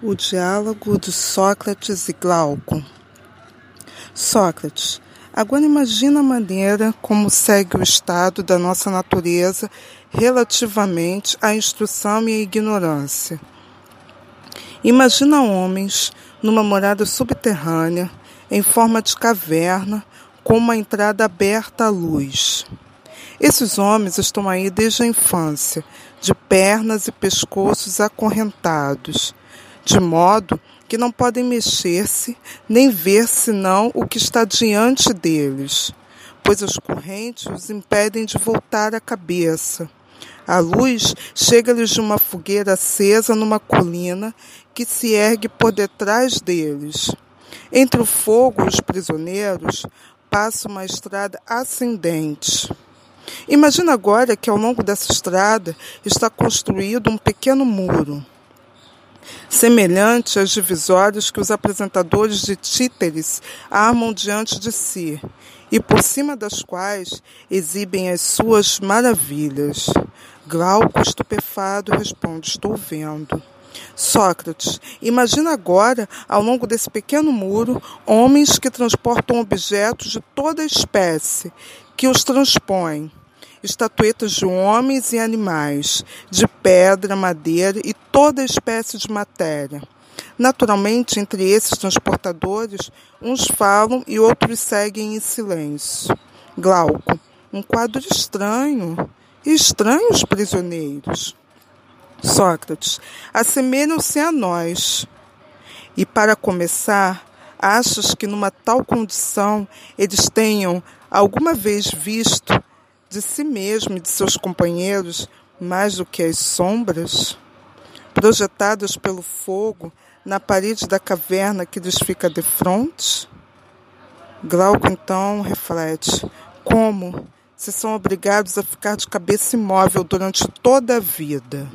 O diálogo de Sócrates e Glauco. Sócrates, agora imagina a maneira como segue o estado da nossa natureza relativamente à instrução e à ignorância. Imagina homens numa morada subterrânea, em forma de caverna, com uma entrada aberta à luz. Esses homens estão aí desde a infância, de pernas e pescoços acorrentados, de modo que não podem mexer-se nem ver senão o que está diante deles, pois as correntes os impedem de voltar a cabeça. A luz chega-lhes de uma fogueira acesa numa colina que se ergue por detrás deles. Entre o fogo e os prisioneiros passa uma estrada ascendente. Imagina agora que ao longo dessa estrada está construído um pequeno muro, semelhante às divisórias que os apresentadores de títeres armam diante de si, e por cima das quais exibem as suas maravilhas. Glauco, estupefado, responde: Estou vendo. Sócrates, imagina agora, ao longo desse pequeno muro, homens que transportam objetos de toda espécie, que os transpõem estatuetas de homens e animais, de pedra, madeira e toda espécie de matéria. Naturalmente, entre esses transportadores, uns falam e outros seguem em silêncio. Glauco, um quadro estranho. Estranhos prisioneiros. Sócrates, assemelham-se a nós. E para começar, achas que numa tal condição eles tenham alguma vez visto de si mesmo e de seus companheiros mais do que as sombras, projetadas pelo fogo na parede da caverna que lhes fica de frente? Glauco então reflete: como se são obrigados a ficar de cabeça imóvel durante toda a vida?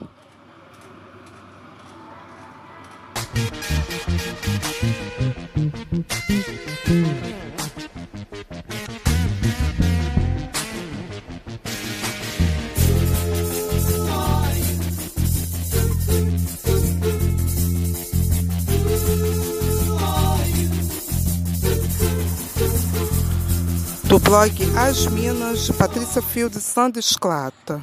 Do blog As Minas, Patrícia Fio de Sandra Esclata.